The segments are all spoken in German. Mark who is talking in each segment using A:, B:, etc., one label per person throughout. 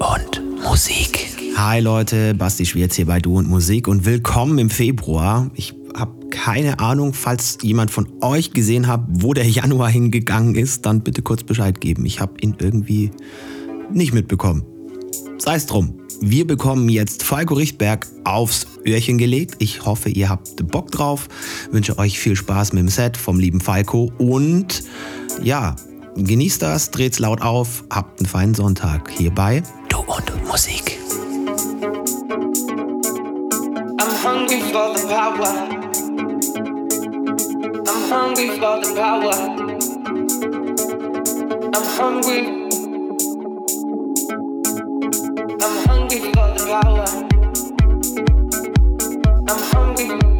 A: und Musik. Hi Leute, Basti Schwierz hier bei Du und Musik und willkommen im Februar. Ich habe keine Ahnung, falls jemand von euch gesehen hat, wo der Januar hingegangen ist, dann bitte kurz Bescheid geben. Ich habe ihn irgendwie nicht mitbekommen. Sei es drum. Wir bekommen jetzt Falco Richtberg aufs Öhrchen gelegt. Ich hoffe, ihr habt Bock drauf. Wünsche euch viel Spaß mit dem Set vom lieben Falco und ja, genießt das, dreht's laut auf, habt einen feinen Sonntag hierbei Du und Musik. I'm hungry for the power. I'm hungry for the power. I'm hungry. I'm hungry for the power. I'm hungry.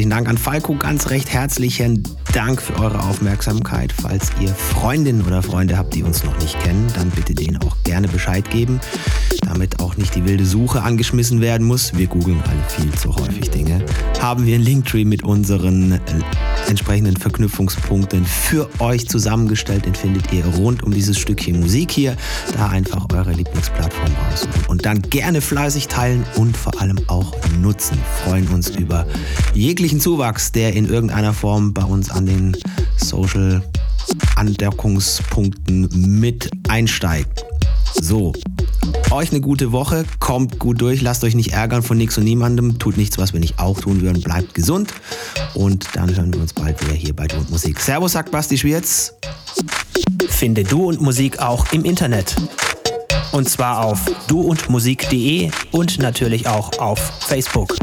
B: Herzlichen Dank an Falco, ganz recht herzlichen Dank für eure Aufmerksamkeit. Falls ihr Freundinnen oder Freunde habt, die uns noch nicht kennen, dann bitte denen auch gerne Bescheid geben, damit auch nicht die wilde Suche angeschmissen werden muss. Wir googeln alle viel zu häufig Dinge. Haben wir einen Linktree mit unseren entsprechenden Verknüpfungspunkten für euch zusammengestellt. Den findet ihr rund um dieses Stückchen Musik hier. Da einfach eure Lieblingsplattform raussuchen und dann gerne fleißig teilen und vor allem auch nutzen. Freuen uns über jeglichen Zuwachs, der in irgendeiner Form bei uns an den Social Andeckungspunkten mit einsteigt. So, euch eine gute Woche, kommt gut durch, lasst euch nicht ärgern von nichts und niemandem, tut nichts, was wir nicht auch tun würden, bleibt gesund und dann hören wir uns bald wieder hier bei Du und Musik. Servus, sagt Basti Schwierz.
C: Finde Du und Musik auch im Internet. Und zwar auf duundmusik.de und natürlich auch auf Facebook.